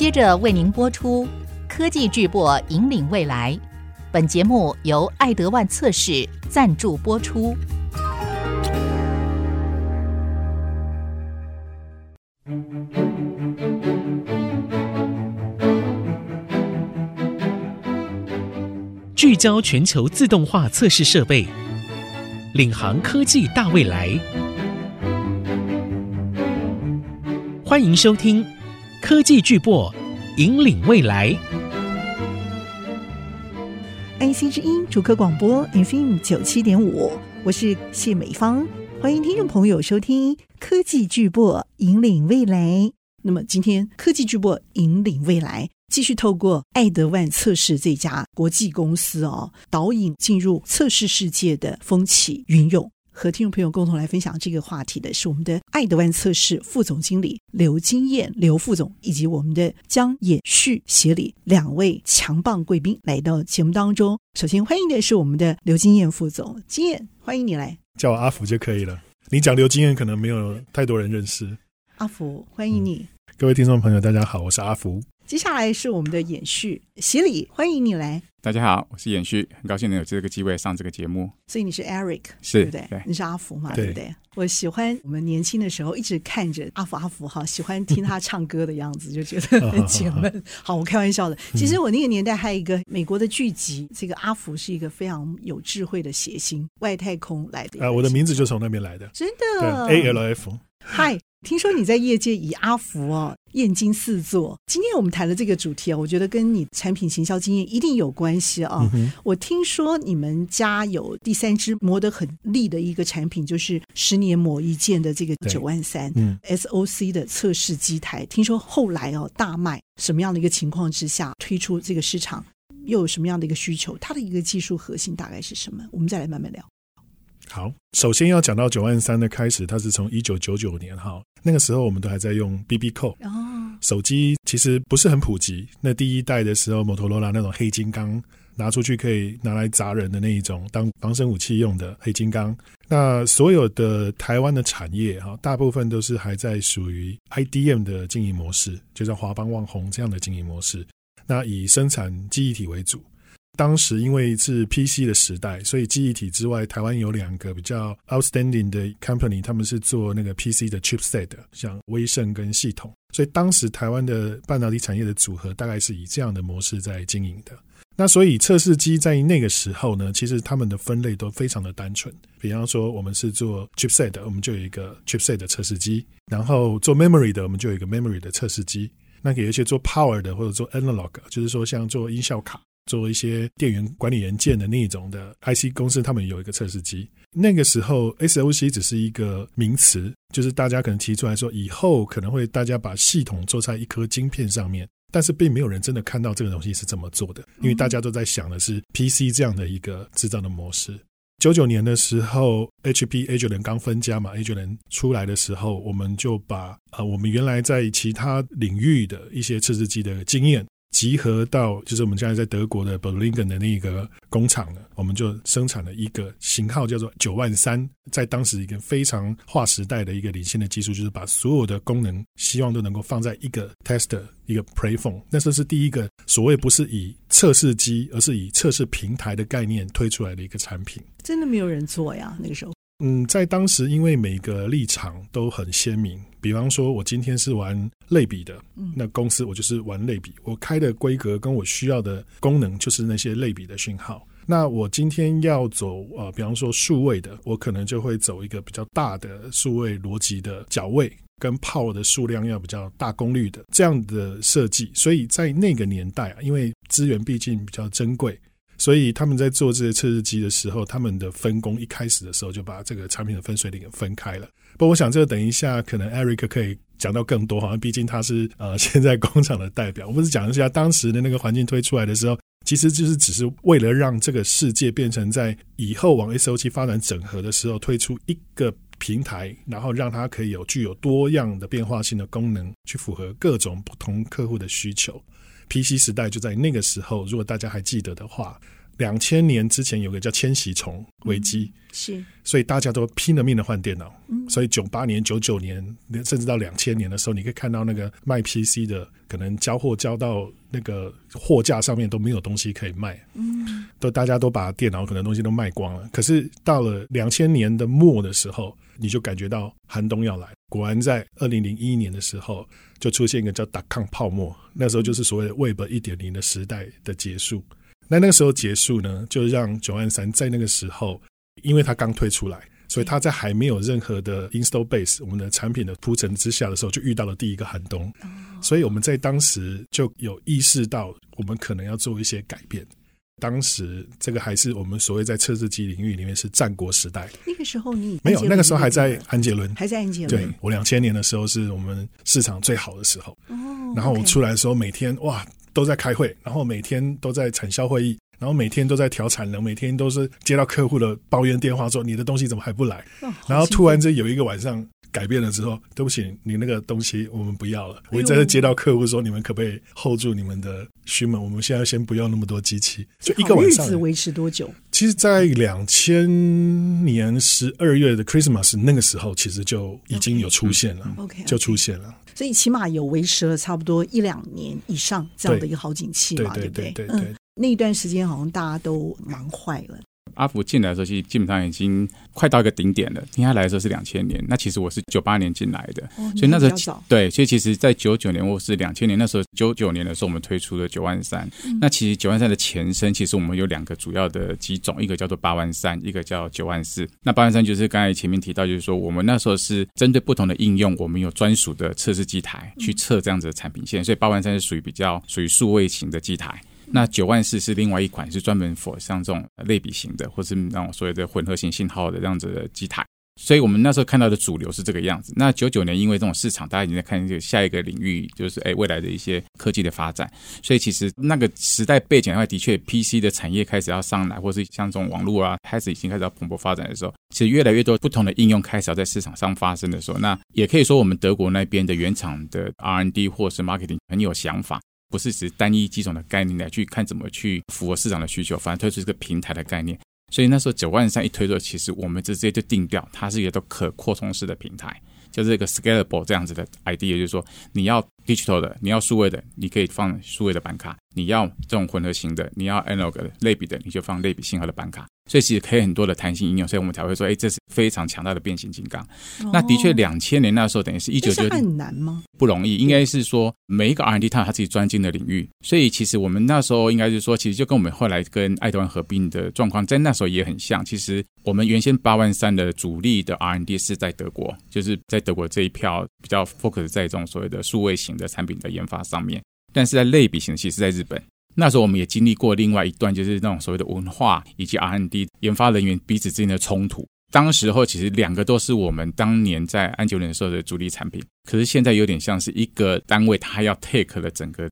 接着为您播出《科技巨擘引领未来》。本节目由爱德万测试赞助播出。聚焦全球自动化测试设备，领航科技大未来。欢迎收听《科技巨擘引领未来》。，AC 之音主客广播 FM 九七点五，我是谢美芳，欢迎听众朋友收听《科技巨擘引领未来》。那么今天《科技巨擘引领未来》。继续透过爱德万测试这家国际公司哦，导引进入测试世界的风起云涌，和听众朋友共同来分享这个话题的是我们的爱德万测试副总经理刘金燕刘副总，以及我们的江野旭协理两位强棒贵宾来到节目当中。首先欢迎的是我们的刘金燕副总，金燕，欢迎你来，叫我阿福就可以了。你讲刘金燕可能没有太多人认识，阿福，欢迎你。嗯，各位听众朋友，大家好，我是阿福。接下来是我们的演旭洗礼，欢迎你来。大家好，我是演旭，很高兴能有这个机会上这个节目。所以你是 Eric，是对不对？对，你是阿福嘛？对，对不对？我喜欢我们年轻的时候一直看着阿福，阿福哈，喜欢听他唱歌的样子，就觉得很解闷。好，我开玩笑的。其实我那个年代还有一个美国的剧集，这个阿福是一个非常有智慧的谐星，外太空来的。啊，我的名字就从那边来的，真的。A L F。嗨。听说你在业界以阿福哦，燕京四座。今天我们谈的这个主题啊，我觉得跟你产品行销经验一定有关系啊。嗯、我听说你们家有第三支磨得很利的一个产品，就是十年磨一剑的这个九万三 SOC 的测试机台。听说后来哦大卖，什么样的一个情况之下推出这个市场，又有什么样的一个需求？它的一个技术核心大概是什么？我们再来慢慢聊。好，首先要讲到九万三的开始，它是从一九九九年哈，那个时候我们都还在用 BB Call，哦，手机其实不是很普及。那第一代的时候，摩托罗拉那种黑金刚拿出去可以拿来砸人的那一种，当防身武器用的黑金刚。那所有的台湾的产业哈，大部分都是还在属于 IDM 的经营模式，就像华邦、旺宏这样的经营模式。那以生产记忆体为主。当时因为是 PC 的时代，所以记忆体之外，台湾有两个比较 outstanding 的 company，他们是做那个 PC 的 chipset 的，像威盛跟系统。所以当时台湾的半导体产业的组合大概是以这样的模式在经营的。那所以测试机在那个时候呢，其实他们的分类都非常的单纯。比方说，我们是做 chipset，我们就有一个 chipset 的测试机；然后做 memory 的，我们就有一个 memory 的测试机。那给一些做 power 的或者做 analog，就是说像做音效卡。做一些电源管理元件的那种的 IC 公司，他们有一个测试机。那个时候，SOC 只是一个名词，就是大家可能提出来说，以后可能会大家把系统做在一颗晶片上面，但是并没有人真的看到这个东西是怎么做的，因为大家都在想的是 PC 这样的一个制造的模式。九九年的时候，HP Agilent 刚分家嘛，Agilent 出来的时候，我们就把呃我们原来在其他领域的一些测试机的经验。集合到就是我们现在在德国的 Berlin 的那个工厂呢，我们就生产了一个型号叫做九万三，在当时一个非常划时代的一个领先的技术，就是把所有的功能希望都能够放在一个 tester 一个 platform。那这是第一个所谓不是以测试机，而是以测试平台的概念推出来的一个产品。真的没有人做呀，那个时候。嗯，在当时，因为每个立场都很鲜明。比方说，我今天是玩类比的，那公司我就是玩类比，我开的规格跟我需要的功能就是那些类比的讯号。那我今天要走呃，比方说数位的，我可能就会走一个比较大的数位逻辑的脚位，跟 power 的数量要比较大功率的这样的设计。所以在那个年代啊，因为资源毕竟比较珍贵。所以他们在做这些测试机的时候，他们的分工一开始的时候就把这个产品的分水岭给分开了。不过，我想这个等一下可能 Eric 可以讲到更多，好像毕竟他是呃现在工厂的代表。我不是讲一下当时的那个环境推出来的时候，其实就是只是为了让这个世界变成在以后往 SOC 发展整合的时候，推出一个平台，然后让它可以有具有多样的变化性的功能，去符合各种不同客户的需求。PC 时代就在那个时候，如果大家还记得的话，两千年之前有个叫千禧虫危机，是，所以大家都拼了命的换电脑。所以九八年、九九年，甚至到两千年的时候，你可以看到那个卖 PC 的，可能交货交到那个货架上面都没有东西可以卖。嗯，都大家都把电脑可能东西都卖光了。可是到了两千年的末的时候，你就感觉到寒冬要来。果然在二零零一年的时候，就出现一个叫 dot-com 泡沫，那时候就是所谓的 Web 一点零的时代的结束。那那个时候结束呢，就让九万三在那个时候，因为它刚推出来，所以它在还没有任何的 install base 我们的产品的铺陈之下的时候，就遇到了第一个寒冬。所以我们在当时就有意识到，我们可能要做一些改变。当时这个还是我们所谓在测试机领域里面是战国时代。那个时候你没有，那个时候还在安杰伦，还在安杰伦。对，我两千年的时候是我们市场最好的时候。哦，然后我出来的时候，每天哇。都在开会，然后每天都在产销会议，然后每天都在调产能，每天都是接到客户的抱怨电话，说你的东西怎么还不来？哦、然后突然间有一个晚上改变了之后，对不起，你那个东西我们不要了。我在接到客户说，你们可不可以 hold 住你们的虚门？我们现在先不要那么多机器，就一个晚上。日子维持多久？其实，在两千年十二月的 Christmas 那个时候，其实就已经有出现了，OK，就出现了。所以起码有维持了差不多一两年以上这样的一个好景气嘛，对，对不对？嗯，那一段时间好像大家都忙坏了。阿福进来的时候，其实基本上已经快到一个顶点了。因为他来的时候是两千年，那其实我是九八年进来的，哦、所以那时候对，所以其实，在九九年或是两千年那时候，九九年的时候，我们推出了九万三。嗯、那其实九万三的前身，其实我们有两个主要的几种，一个叫做八万三，一个叫九万四。那八万三就是刚才前面提到，就是说我们那时候是针对不同的应用，我们有专属的测试机台去测这样子的产品线，所以八万三是属于比较属于数位型的机台。那九万四是另外一款，是专门 for 像这种类比型的，或是那种所谓的混合型信号的这样子的机台。所以我们那时候看到的主流是这个样子。那九九年因为这种市场，大家已经在看这个下一个领域，就是哎未来的一些科技的发展。所以其实那个时代背景的话，的确 PC 的产业开始要上来，或是像这种网络啊，开始已经开始要蓬勃发展的时候，其实越来越多不同的应用开始要在市场上发生的时候，那也可以说我们德国那边的原厂的 R&D 或是 Marketing 很有想法。不是只单一机种的概念来去看怎么去符合市场的需求，反而推出一个平台的概念。所以那时候九万三一推出，其实我们直接就定掉，它是一个可扩充式的平台，就是一个 scalable 这样子的 idea，就是说你要 digital 的，你要数位的，你可以放数位的板卡；你要这种混合型的，你要 analog 类比的，你就放类比信号的板卡。所以其实可以很多的弹性应用，所以我们才会说，哎，这是非常强大的变形金刚。哦、那的确，两千年那时候等于是一九九，很难吗？不容易，应该是说每一个 R&D 它有它自己专精的领域。所以其实我们那时候应该是说，其实就跟我们后来跟爱德万合并的状况，在那时候也很像。其实我们原先八万三的主力的 R&D 是在德国，就是在德国这一票比较 focus 在这种所谓的数位型的产品的研发上面，但是在类比型，其实在日本。那时候我们也经历过另外一段，就是那种所谓的文化以及 R&D 研发人员彼此之间的冲突。当时候其实两个都是我们当年在安久人寿的主力产品，可是现在有点像是一个单位，它要 take 了整个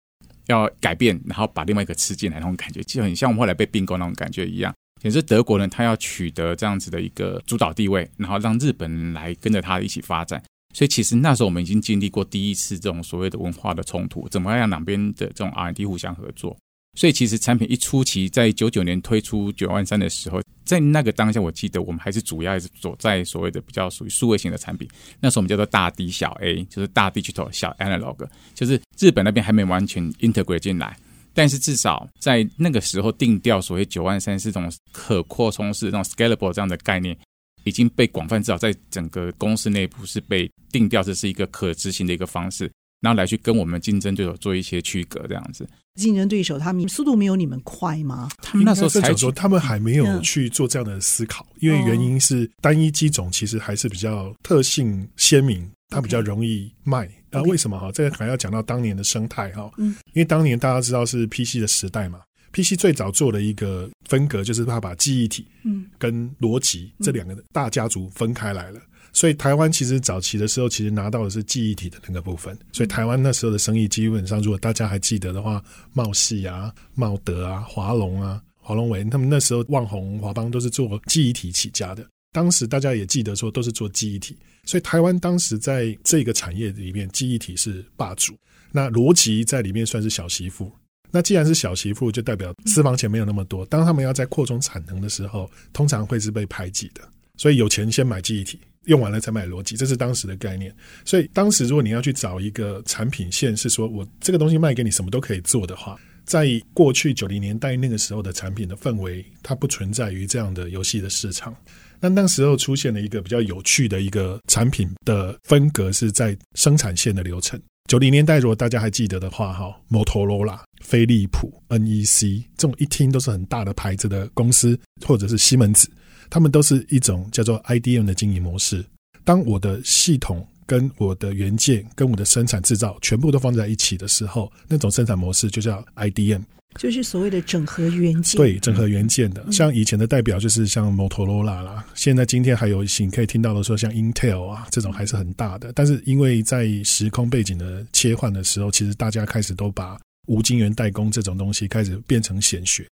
要改变，然后把另外一个吃进来那种感觉，就很像我们后来被并购那种感觉一样。也是德国人他要取得这样子的一个主导地位，然后让日本来跟着他一起发展。所以其实那时候我们已经经历过第一次这种所谓的文化的冲突，怎么样两边的这种 R&D 互相合作。所以其实产品一初期，在九九年推出九万三的时候，在那个当下，我记得我们还是主要还是走在所谓的比较属于数位型的产品。那时候我们叫做大 D 小 A，就是大 digital 小 analog，就是日本那边还没完全 integrate 进来，但是至少在那个时候定调所谓九万三是这种可扩充式、这种 scalable 这样的概念，已经被广泛至少在整个公司内部是被定调这是一个可执行的一个方式。然后来去跟我们竞争对手做一些区隔，这样子。竞争对手他们速度没有你们快吗？他们那时候才说，他们还没有去做这样的思考，因为原因是单一机种其实还是比较特性鲜明，它比较容易卖。那为什么哈？这个可能要讲到当年的生态哈。嗯。因为当年大家知道是 PC 的时代嘛，PC 最早做的一个分隔就是它把记忆体嗯跟逻辑这两个大家族分开来了。所以台湾其实早期的时候，其实拿到的是记忆体的那个部分。所以台湾那时候的生意，基本上如果大家还记得的话，茂系啊、茂德啊、华龙啊、华龙维，他们那时候旺宏、华邦都是做记忆体起家的。当时大家也记得说，都是做记忆体。所以台湾当时在这个产业里面，记忆体是霸主，那逻辑在里面算是小媳妇。那既然是小媳妇，就代表私房钱没有那么多。当他们要在扩充产能的时候，通常会是被排挤的。所以有钱先买记忆体，用完了才买逻辑，这是当时的概念。所以当时如果你要去找一个产品线，是说我这个东西卖给你，什么都可以做的话，在过去九零年代那个时候的产品的氛围，它不存在于这样的游戏的市场。那那时候出现了一个比较有趣的一个产品的分隔，是在生产线的流程。九零年代，如果大家还记得的话，哈，摩托罗拉、飞利浦、NEC 这种一听都是很大的牌子的公司，或者是西门子，他们都是一种叫做 IDM 的经营模式。当我的系统跟我的元件跟我的生产制造全部都放在一起的时候，那种生产模式就叫 IDM。就是所谓的整合元件，对，整合元件的，像以前的代表就是像 Motorola 啦，现在今天还有你可以听到的说像 Intel 啊这种还是很大的，但是因为在时空背景的切换的时候，其实大家开始都把无晶圆代工这种东西开始变成显学，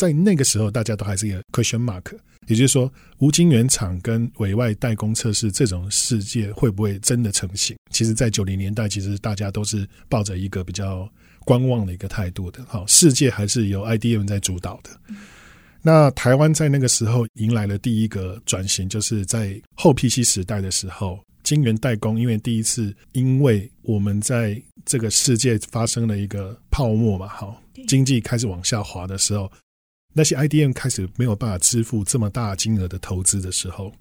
在那个时候大家都还是一个 question mark，也就是说无晶圆厂跟委外代工测试这种世界会不会真的成型？其实，在九零年代，其实大家都是抱着一个比较。观望的一个态度的，好，世界还是由 IDM 在主导的。那台湾在那个时候迎来了第一个转型，就是在后 PC 时代的时候，晶圆代工因为第一次，因为我们在这个世界发生了一个泡沫嘛，好，经济开始往下滑的时候，那些 IDM 开始没有办法支付这么大金额的投资的时候，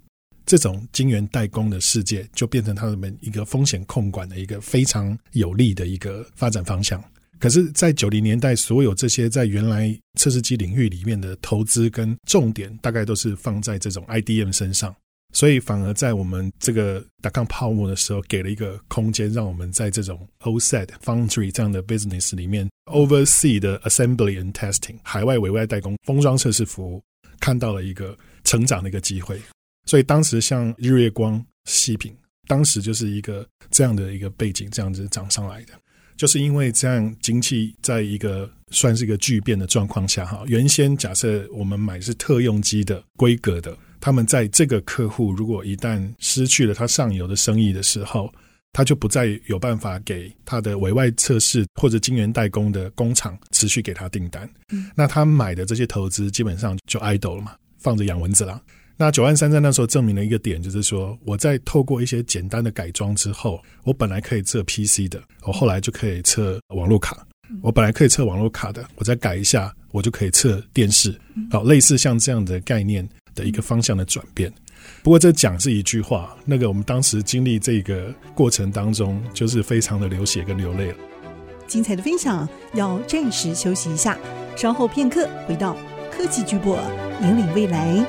这种晶圆代工的世界就变成他们一个风险控管的一个非常有利的一个发展方向。可是，在九零年代，所有这些在原来测试机领域里面的投资跟重点，大概都是放在这种 IDM 身上，所以反而在我们这个达康泡沫的时候，给了一个空间，让我们在这种 OSET Foundry 这样的 business 里面，oversee 的 assembly and testing 海外委外代工封装测试服务，看到了一个成长的一个机会。所以当时像日月光、西品，当时就是一个这样的一个背景，这样子涨上来的。就是因为这样，经济在一个算是一个巨变的状况下，哈，原先假设我们买是特用机的规格的，他们在这个客户如果一旦失去了他上游的生意的时候，他就不再有办法给他的委外测试或者晶圆代工的工厂持续给他订单，那他买的这些投资基本上就 idle 了嘛，放着养蚊子了。那九万三在那时候证明了一个点，就是说我在透过一些简单的改装之后，我本来可以测 PC 的，我后来就可以测网络卡。我本来可以测网络卡的，我再改一下，我就可以测电视。好，类似像这样的概念的一个方向的转变。不过这讲是一句话，那个我们当时经历这个过程当中，就是非常的流血跟流泪了。精彩的分享要暂时休息一下，稍后片刻回到科技巨擘，引领未来。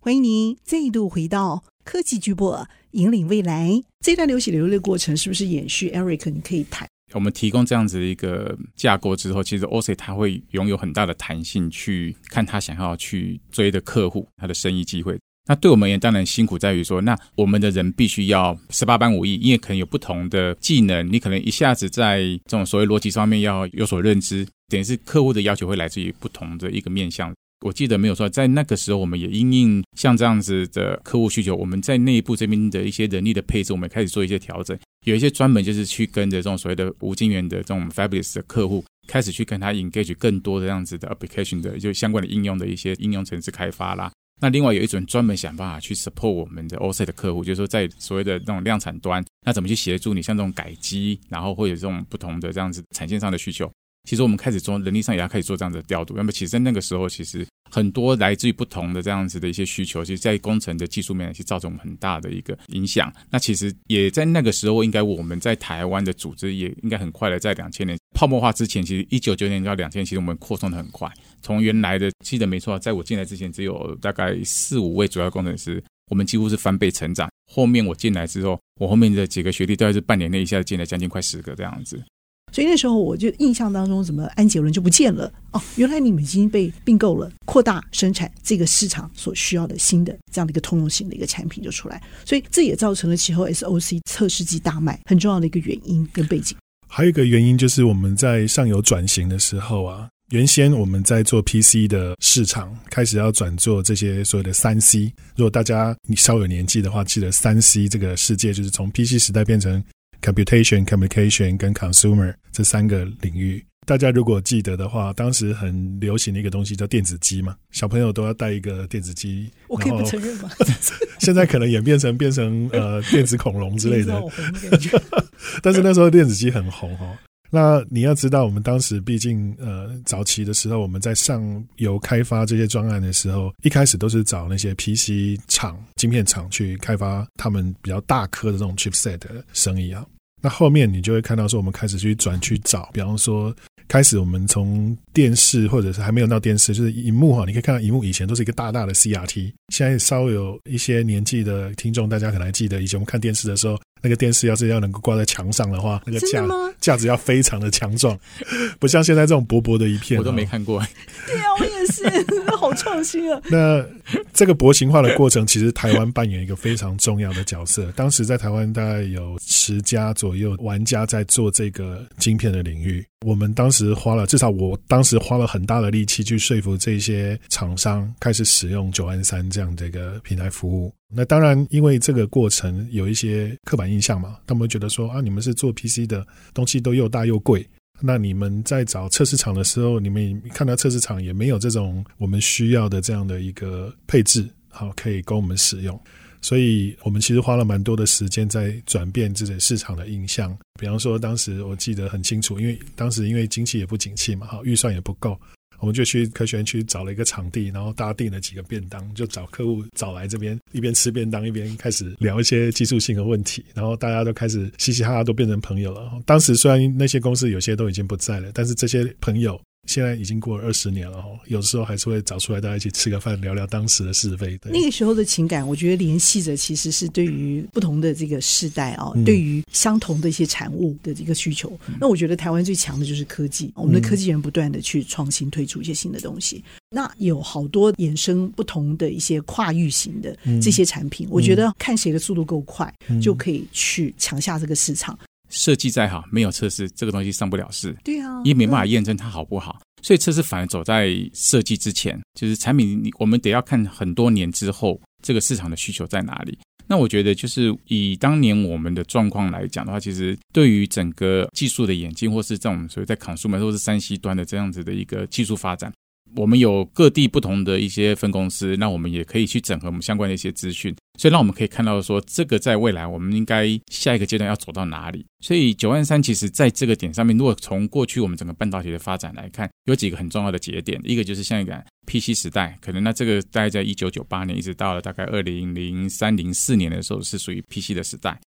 欢迎您再度回到科技巨擘，引领未来。这段流血流泪的过程是不是延续？Eric，你可以谈。我们提供这样子的一个架构之后，其实 OSAT 它会拥有很大的弹性，去看他想要去追的客户，他的生意机会。那对我们而言，当然辛苦在于说，那我们的人必须要十八般武艺，因为可能有不同的技能，你可能一下子在这种所谓逻辑上面要有所认知，等于是客户的要求会来自于不同的一个面向。我记得没有错，在那个时候，我们也因应像这样子的客户需求，我们在内部这边的一些人力的配置，我们开始做一些调整。有一些专门就是去跟着这种所谓的无晶圆的这种 Fabulous 的客户，开始去跟他 engage 更多的这样子的 application 的就相关的应用的一些应用程式开发啦。那另外有一种专门想办法去 support 我们的 osa 的客户，就是说在所谓的那种量产端，那怎么去协助你像这种改机，然后会有这种不同的这样子产线上的需求。其实我们开始做人力上也要开始做这样的调度。那么其实在那个时候，其实很多来自于不同的这样子的一些需求，其实，在工程的技术面，其实造成很大的一个影响。那其实也在那个时候，应该我们在台湾的组织也应该很快的，在两千年泡沫化之前，其实一九九年到两千，其实我们扩充的很快。从原来的记得没错，在我进来之前，只有大概四五位主要工程师，我们几乎是翻倍成长。后面我进来之后，我后面的几个学弟，都是半年内一下子进来将近快十个这样子。所以那时候我就印象当中，怎么安捷伦就不见了？哦，原来你们已经被并购了，扩大生产这个市场所需要的新的这样的一个通用性的一个产品就出来。所以这也造成了其后 SOC 测试机大卖很重要的一个原因跟背景。还有一个原因就是我们在上游转型的时候啊，原先我们在做 PC 的市场，开始要转做这些所谓的三 C。如果大家你稍有年纪的话，记得三 C 这个世界就是从 PC 时代变成。computation、communication 跟 consumer 这三个领域。大家如果记得的话，当时很流行的一个东西叫电子机嘛，小朋友都要带一个电子机。我可以不承认吗？现在可能演变成变成呃电子恐龙之类的。但是那时候电子机很红哦。那你要知道，我们当时毕竟呃早期的时候，我们在上游开发这些专案的时候，一开始都是找那些 PC 厂、晶片厂去开发他们比较大颗的这种 chipset 的生意啊。那后面你就会看到说，我们开始去转去找，比方说。开始，我们从电视或者是还没有到电视，就是荧幕哈，你可以看到荧幕以前都是一个大大的 CRT。现在稍微有一些年纪的听众，大家可能还记得，以前我们看电视的时候，那个电视要是要能够挂在墙上的话，那个架架子要非常的强壮，不像现在这种薄薄的一片。我都没看过。对啊，我也是，好创新啊。那这个薄型化的过程，其实台湾扮演一个非常重要的角色。当时在台湾大概有十家左右玩家在做这个晶片的领域。我们当时花了，至少我当时花了很大的力气去说服这些厂商开始使用九安三这样的一个平台服务。那当然，因为这个过程有一些刻板印象嘛，他们会觉得说啊，你们是做 PC 的东西都又大又贵，那你们在找测试厂的时候，你们看到测试厂也没有这种我们需要的这样的一个配置，好，可以供我们使用。所以我们其实花了蛮多的时间在转变这些市场的印象。比方说，当时我记得很清楚，因为当时因为经济也不景气嘛，哈，预算也不够，我们就去科学园区找了一个场地，然后大家订了几个便当，就找客户找来这边，一边吃便当一边开始聊一些技术性的问题，然后大家都开始嘻嘻哈哈，都变成朋友了。当时虽然那些公司有些都已经不在了，但是这些朋友。现在已经过了二十年了哈，有时候还是会找出来大家一起吃个饭，聊聊当时的是非。对，那个时候的情感，我觉得联系着其实是对于不同的这个世代啊，嗯、对于相同的一些产物的一个需求。嗯、那我觉得台湾最强的就是科技，我们的科技人不断的去创新，推出一些新的东西。嗯、那有好多衍生不同的一些跨域型的这些产品，嗯、我觉得看谁的速度够快，嗯、就可以去抢下这个市场。设计再好，没有测试，这个东西上不了市。对啊，也没办法验证它好不好。嗯、所以测试反而走在设计之前，就是产品，我们得要看很多年之后，这个市场的需求在哪里。那我觉得，就是以当年我们的状况来讲的话，其实对于整个技术的演进，或是这种所谓在 consumer 或是三 C 端的这样子的一个技术发展。我们有各地不同的一些分公司，那我们也可以去整合我们相关的一些资讯，所以让我们可以看到说，这个在未来我们应该下一个阶段要走到哪里。所以九万三其实在这个点上面，如果从过去我们整个半导体的发展来看，有几个很重要的节点，一个就是像一个 PC 时代，可能那这个大概在一九九八年一直到了大概二零零三零四年的时候，是属于 PC 的时代。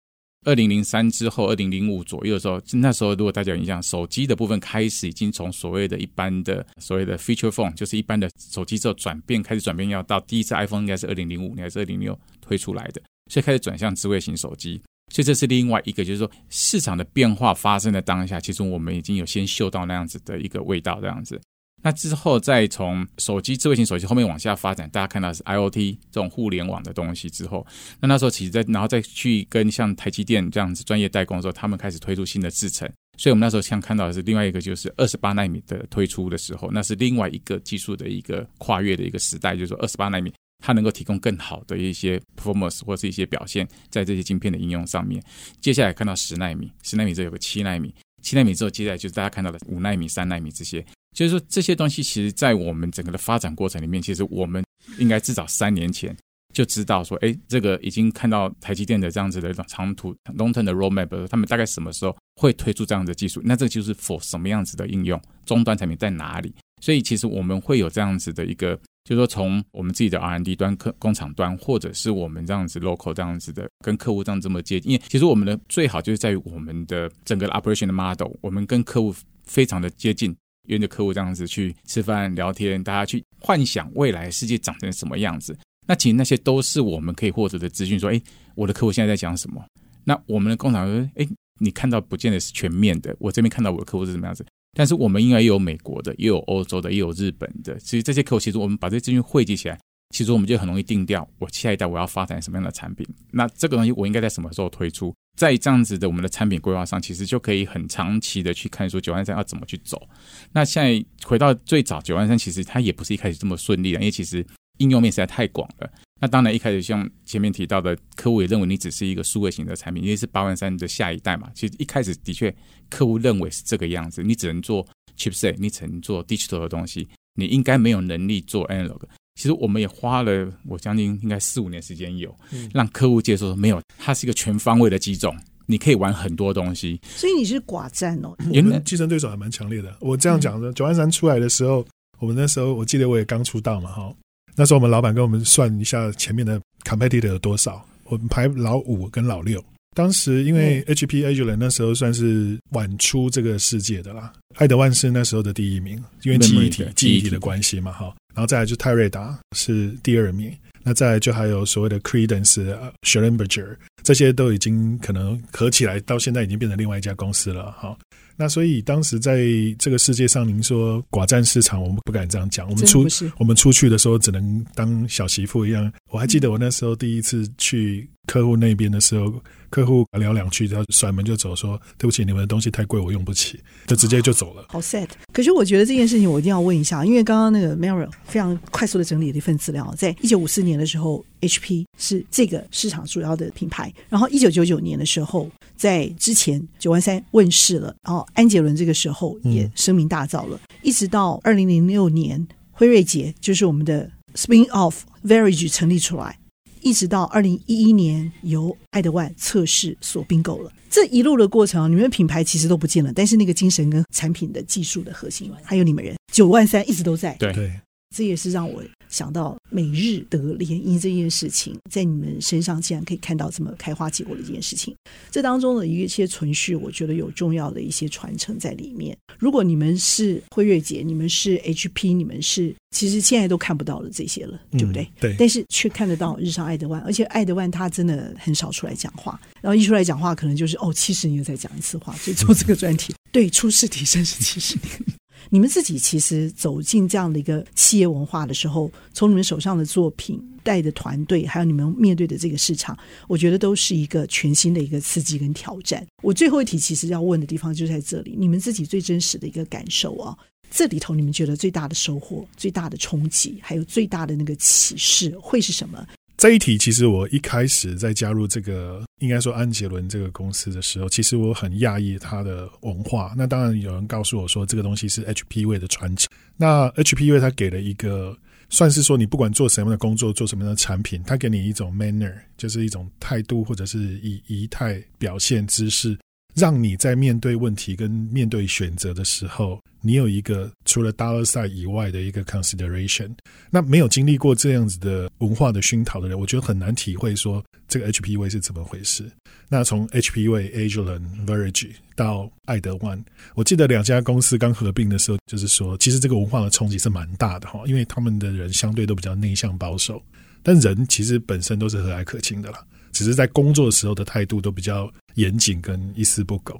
二零零三之后，二零零五左右的时候，那时候如果大家有印象，手机的部分开始已经从所谓的一般的所谓的 feature phone，就是一般的手机之后转变，开始转变要到第一次 iPhone 应该是二零零五年还是二零零六推出来的，所以开始转向智慧型手机。所以这是另外一个，就是说市场的变化发生的当下，其实我们已经有先嗅到那样子的一个味道，这样子。那之后再从手机、智慧型手机后面往下发展，大家看到是 IoT 这种互联网的东西之后，那那时候其实在然后再去跟像台积电这样子专业代工的时候，他们开始推出新的制程，所以我们那时候像看到的是另外一个就是二十八纳米的推出的时候，那是另外一个技术的一个跨越的一个时代，就是说二十八纳米它能够提供更好的一些 performance 或是一些表现在这些晶片的应用上面。接下来看到十纳米，十纳米之后有个七纳米，七纳米之后接下来就是大家看到的五纳米、三纳米这些。就是说，这些东西其实，在我们整个的发展过程里面，其实我们应该至少三年前就知道说，哎，这个已经看到台积电的这样子的一种长途 long term 的 roadmap，他们大概什么时候会推出这样的技术？那这个就是 for 什么样子的应用？终端产品在哪里？所以，其实我们会有这样子的一个，就是说，从我们自己的 R&D 端、客工厂端，或者是我们这样子 local 这样子的，跟客户这样这么接近。因为其实我们的最好就是在于我们的整个 operation 的 model，我们跟客户非常的接近。约着客户这样子去吃饭聊天，大家去幻想未来世界长成什么样子。那其实那些都是我们可以获得的资讯。说，哎，我的客户现在在讲什么？那我们的工厂说，哎，你看到不见得是全面的。我这边看到我的客户是什么样子，但是我们应该也有美国的，也有欧洲的，也有日本的。其实这些客户，其实我们把这些资讯汇集起来。其实我们就很容易定调，我下一代我要发展什么样的产品。那这个东西我应该在什么时候推出？在这样子的我们的产品规划上，其实就可以很长期的去看说九万三要怎么去走。那现在回到最早九万三，其实它也不是一开始这么顺利的，因为其实应用面实在太广了。那当然一开始像前面提到的，客户也认为你只是一个数位型的产品，因为是八万三的下一代嘛。其实一开始的确客户认为是这个样子，你只能做 chipset，你只能做 digital 的东西，你应该没有能力做 analog。其实我们也花了我将近应该四五年时间有，让客户接受说没有，它是一个全方位的机种。你可以玩很多东西，所以你是寡占哦。我们竞争对手还蛮强烈的。我这样讲的，九万三出来的时候，我们那时候我记得我也刚出道嘛，哈。那时候我们老板跟我们算一下前面的 competitor 有多少，我们排老五跟老六。当时因为 HP Agilent 那时候算是晚出这个世界的啦，爱德万是那时候的第一名，因为记忆体记忆体的关系嘛，哈。然后再来就泰瑞达是第二名。那再来就还有所谓的 Credence、s h e l l e n b e r g e r 这些都已经可能合起来，到现在已经变成另外一家公司了。哈，那所以当时在这个世界上，您说寡占市场，我们不敢这样讲。我们出我们出去的时候，只能当小媳妇一样。我还记得我那时候第一次去客户那边的时候。客户聊两句，然后甩门就走，说：“对不起，你们的东西太贵，我用不起。”就直接就走了。好 sad。可是我觉得这件事情我一定要问一下，因为刚刚那个 Meryl 非常快速的整理了一份资料，在一九五四年的时候，HP 是这个市场主要的品牌。然后一九九九年的时候，在之前九万三问世了，然后安杰伦这个时候也声名大噪了。一直到二零零六年，辉瑞杰就是我们的 spin off Verage 成立出来。一直到二零一一年，由爱德万测试所并购了。这一路的过程，你们的品牌其实都不见了，但是那个精神跟产品的技术的核心，还有你们人九万三一直都在。对对。这也是让我想到美日德联姻这件事情，在你们身上竟然可以看到这么开花结果的一件事情。这当中的一些存续，我觉得有重要的一些传承在里面。如果你们是辉瑞姐，你们是 HP，你们是其实现在都看不到了这些了，对不对？对。但是却看得到日上爱德万，而且爱德万他真的很少出来讲话，然后一出来讲话，可能就是哦，七十年再讲一次话，所以做这个专题，对，出世提升是七十年。你们自己其实走进这样的一个企业文化的时候，从你们手上的作品、带的团队，还有你们面对的这个市场，我觉得都是一个全新的一个刺激跟挑战。我最后一题其实要问的地方就在这里，你们自己最真实的一个感受啊，这里头你们觉得最大的收获、最大的冲击，还有最大的那个启示会是什么？这一题其实我一开始在加入这个应该说安杰伦这个公司的时候，其实我很讶异它的文化。那当然有人告诉我说，这个东西是 HPV 的传承。那 HPV 它给了一个算是说，你不管做什么样的工作，做什么样的产品，它给你一种 manner，就是一种态度或者是以仪态表现姿势。让你在面对问题跟面对选择的时候，你有一个除了 dollar sign 以外的一个 consideration。那没有经历过这样子的文化的熏陶的人，我觉得很难体会说这个 HPV 是怎么回事。那从 HPV、Agilent、Verogen 到爱德万，我记得两家公司刚合并的时候，就是说其实这个文化的冲击是蛮大的哈，因为他们的人相对都比较内向保守，但人其实本身都是和蔼可亲的啦。只是在工作的时候的态度都比较严谨跟一丝不苟。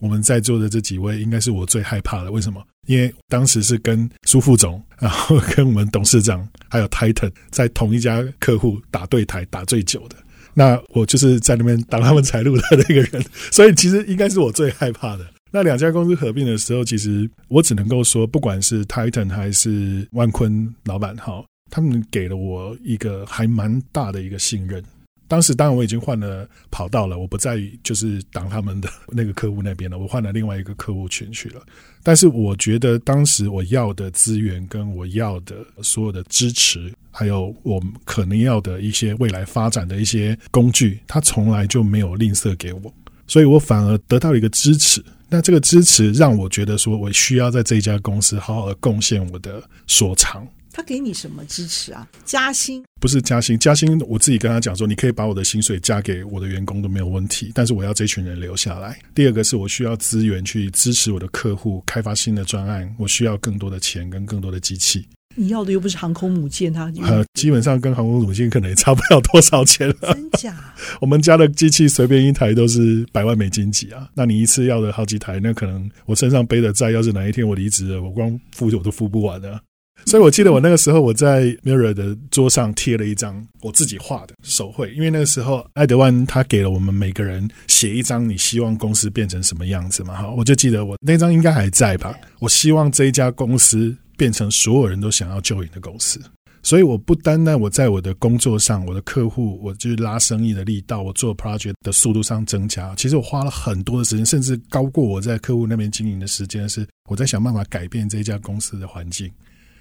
我们在座的这几位应该是我最害怕的。为什么？因为当时是跟苏副总，然后跟我们董事长还有 Titan 在同一家客户打对台打最久的。那我就是在那边挡他们财路的那个人，所以其实应该是我最害怕的。那两家公司合并的时候，其实我只能够说，不管是 Titan 还是万坤老板，哈，他们给了我一个还蛮大的一个信任。当时当然我已经换了跑道了，我不再就是当他们的那个客户那边了，我换了另外一个客户群去了。但是我觉得当时我要的资源跟我要的所有的支持，还有我可能要的一些未来发展的一些工具，他从来就没有吝啬给我，所以我反而得到一个支持。那这个支持让我觉得说我需要在这家公司好好的贡献我的所长。他给你什么支持啊？加薪？不是加薪，加薪我自己跟他讲说，你可以把我的薪水加给我的员工都没有问题，但是我要这群人留下来。第二个是我需要资源去支持我的客户开发新的专案，我需要更多的钱跟更多的机器。你要的又不是航空母舰，他呃，基本上跟航空母舰可能也差不了多少钱了。真假？我们家的机器随便一台都是百万美金级啊！那你一次要的好几台，那可能我身上背的债，要是哪一天我离职了，我光付我都付不完的。所以，我记得我那个时候，我在 Mirror 的桌上贴了一张我自己画的手绘，因为那个时候爱德万他给了我们每个人写一张你希望公司变成什么样子嘛，哈，我就记得我那张应该还在吧。我希望这一家公司变成所有人都想要 join 的公司。所以我不单单我在我的工作上，我的客户，我就是拉生意的力道，我做 project 的速度上增加。其实我花了很多的时间，甚至高过我在客户那边经营的时间。是我在想办法改变这家公司的环境，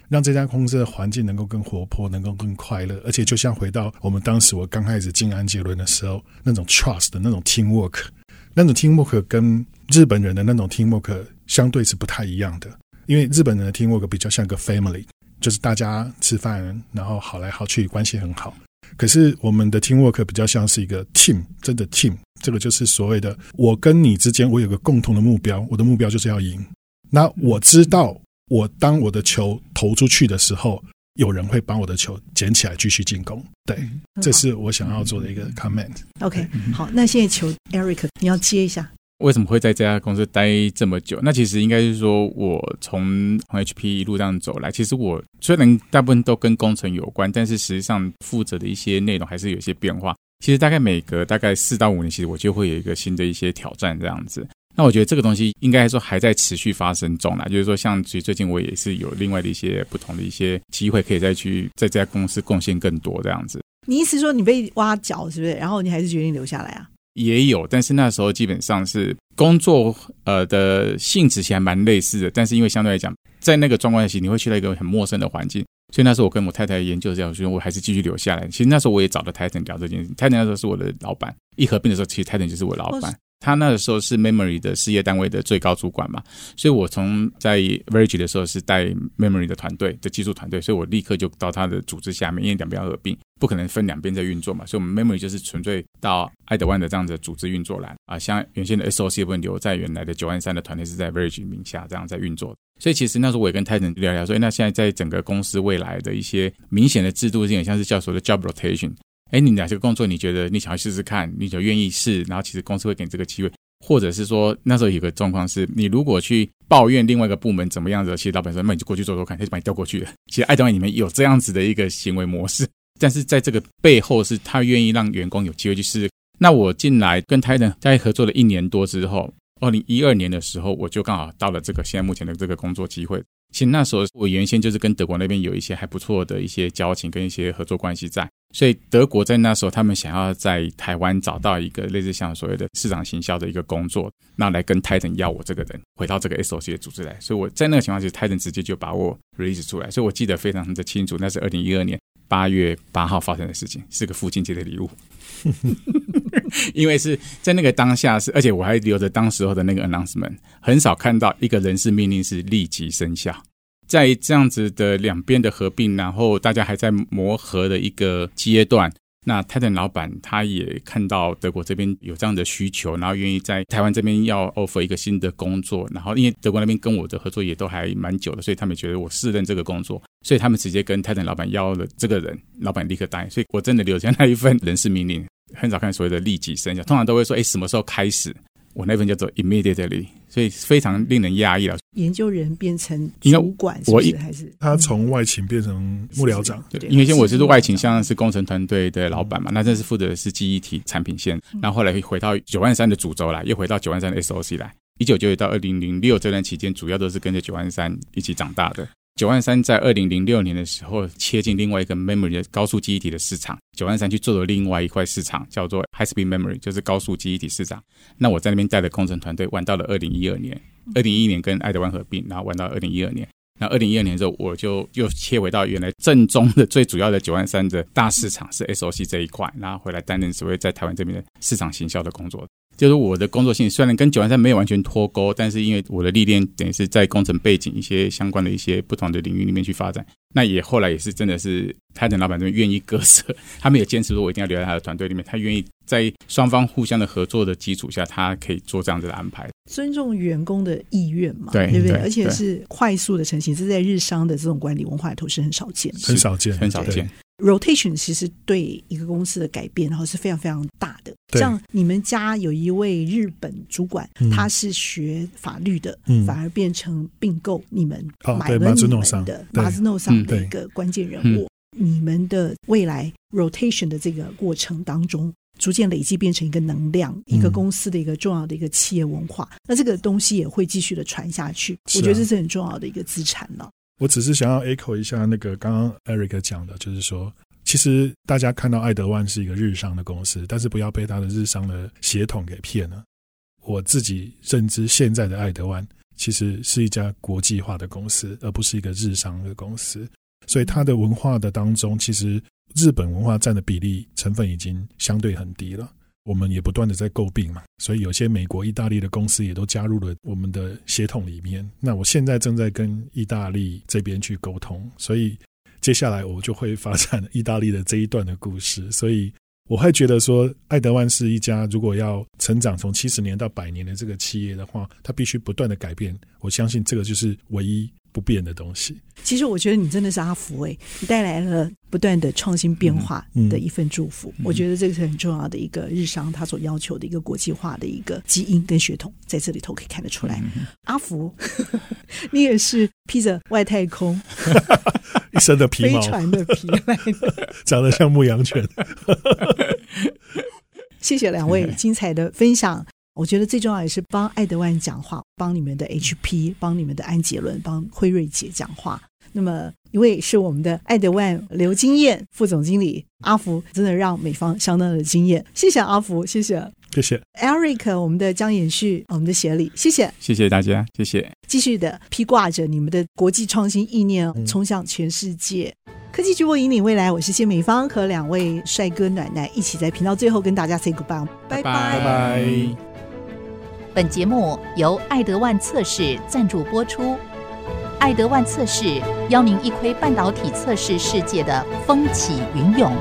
让这家公司的环境能够更活泼，能够更快乐。而且就像回到我们当时我刚开始进安捷伦的时候，那种 trust 的那种 teamwork，那种 teamwork 跟日本人的那种 teamwork 相对是不太一样的。因为日本人的 teamwork 比较像个 family。就是大家吃饭，然后好来好去，关系很好。可是我们的 teamwork 比较像是一个 team，真的 team。这个就是所谓的我跟你之间，我有个共同的目标，我的目标就是要赢。那我知道，我当我的球投出去的时候，有人会把我的球捡起来继续进攻。对，这是我想要做的一个 comment。OK，好，那现在球 Eric，你要接一下。为什么会在这家公司待这么久？那其实应该是说，我从 HP 一路这样走来，其实我虽然大部分都跟工程有关，但是实际上负责的一些内容还是有一些变化。其实大概每隔大概四到五年，其实我就会有一个新的一些挑战这样子。那我觉得这个东西应该说还在持续发生中啦，就是说，像其实最近我也是有另外的一些不同的一些机会，可以再去在这家公司贡献更多这样子。你意思说你被挖角是不是？然后你还是决定留下来啊？也有，但是那时候基本上是工作，呃的性质其实还蛮类似的。但是因为相对来讲，在那个状况下，你会去到一个很陌生的环境，所以那时候我跟我太太研究这样，所以我还是继续留下来。其实那时候我也找了 Titan 聊这件事，Titan 那时候是我的老板，一合并的时候，其实 Titan 就是我老板。他那个时候是 Memory 的事业单位的最高主管嘛，所以我从在 Verge 的时候是带 Memory 的团队的技术团队，所以我立刻就到他的组织下面，因为两边要合并，不可能分两边在运作嘛，所以我们 Memory 就是纯粹到爱德万的这样的组织运作来啊，像原先的 SOC 部分留在原来的九万三的团队是在 Verge 名下这样在运作，所以其实那时候我也跟 Titan 聊聊说，那现在在整个公司未来的一些明显的制度性，像是叫所谓的 Job Rotation。哎，你哪些工作你觉得你想要试试看，你就愿意试，然后其实公司会给你这个机会，或者是说那时候有个状况是，你如果去抱怨另外一个部门怎么样的，其实老板说那你就过去做做看，他就把你调过去了。其实爱德万里面有这样子的一个行为模式，但是在这个背后是他愿意让员工有机会去试试。那我进来跟 Titan 在合作了一年多之后，二零一二年的时候，我就刚好到了这个现在目前的这个工作机会。其实那时候我原先就是跟德国那边有一些还不错的一些交情跟一些合作关系在，所以德国在那时候他们想要在台湾找到一个类似像所谓的市场行销的一个工作，那来跟 Titan 要我这个人回到这个 SOC 的组织来，所以我在那个情况下，Titan 直接就把我 release 出来，所以我记得非常的清楚，那是二零一二年八月八号发生的事情，是个父亲节的礼物。因为是在那个当下是，而且我还留着当时候的那个 announcement，很少看到一个人事命令是立即生效。在这样子的两边的合并，然后大家还在磨合的一个阶段，那泰坦老板他也看到德国这边有这样的需求，然后愿意在台湾这边要 offer 一个新的工作，然后因为德国那边跟我的合作也都还蛮久的，所以他们觉得我适任这个工作，所以他们直接跟泰坦老板要了这个人，老板立刻答应，所以我真的留下那一份人事命令。很少看所谓的立即生效，通常都会说，哎，什么时候开始？我那份叫做 immediately，所以非常令人压抑了。研究人变成主管是不是，我还是他从外勤变成幕僚长？对，因为先我是外勤，像是工程团队的老板嘛，那这是负责的是记忆体产品线，然后后来回到九万三的主轴来，又回到九万三的 SOC 来。一九九九到二零零六这段期间，主要都是跟着九万三一起长大的。九万三在二零零六年的时候切进另外一个 memory 的高速记忆体的市场，九万三去做了另外一块市场，叫做 high speed memory，就是高速记忆体市场。那我在那边带的工程团队玩到了二零一二年，二零一一年跟爱德万合并，然后玩到二零一二年。那二零一二年之后，我就又切回到原来正宗的最主要的九万三的大市场是 SOC 这一块，然后回来担任所谓在台湾这边的市场行销的工作。就是我的工作性虽然跟九万三没有完全脱钩，但是因为我的历练等于是在工程背景一些相关的一些不同的领域里面去发展，那也后来也是真的是 Titan 老板这边愿意割舍，他们也坚持说我一定要留在他的团队里面，他愿意在双方互相的合作的基础下，他可以做这样子的安排，尊重员工的意愿嘛，对对不对？对，而且是快速的成型，这在日商的这种管理文化里头是很少见的，很少见，很少见。Rotation 其实对一个公司的改变，然后是非常非常大的。像你们家有一位日本主管，嗯、他是学法律的，嗯、反而变成并购你们买了你们的马兹诺桑的一个关键人物。你们的未来 Rotation 的这个过程当中，逐渐累积变成一个能量，一个公司的一个重要的一个企业文化。嗯、那这个东西也会继续的传下去。我觉得这是很重要的一个资产了。我只是想要 echo 一下那个刚刚 Eric 讲的，就是说，其实大家看到爱德万是一个日商的公司，但是不要被他的日商的血统给骗了。我自己认知现在的爱德万其实是一家国际化的公司，而不是一个日商的公司。所以它的文化的当中，其实日本文化占的比例成分已经相对很低了。我们也不断的在诟病嘛，所以有些美国、意大利的公司也都加入了我们的协同里面。那我现在正在跟意大利这边去沟通，所以接下来我就会发展意大利的这一段的故事。所以我会觉得说，爱德万是一家如果要成长从七十年到百年的这个企业的话，它必须不断的改变。我相信这个就是唯一。不变的东西。其实我觉得你真的是阿福哎，你带来了不断的创新变化的一份祝福。嗯嗯、我觉得这个是很重要的一个日商他所要求的一个国际化的一个基因跟血统，在这里头可以看得出来。嗯、阿福，你也是披着外太空 一身的皮毛，飞船的皮来的，长得像牧羊犬。谢谢两位精彩的分享。我觉得最重要也是帮爱德万讲话，帮你们的 HP，帮你们的安捷伦，帮辉瑞姐讲话。那么一位是我们的爱德万刘金燕副总经理阿福，真的让美方相当的惊艳。谢谢阿福，谢谢，谢谢 Eric，我们的江延旭，我们的协理，谢谢，谢谢大家，谢谢。继续的披挂着你们的国际创新意念，冲向全世界。嗯、科技巨擘引领未来，我是谢美芳，和两位帅哥暖男一起在频道最后跟大家 say goodbye，拜拜，拜拜。本节目由爱德万测试赞助播出。爱德万测试邀您一窥半导体测试世界的风起云涌。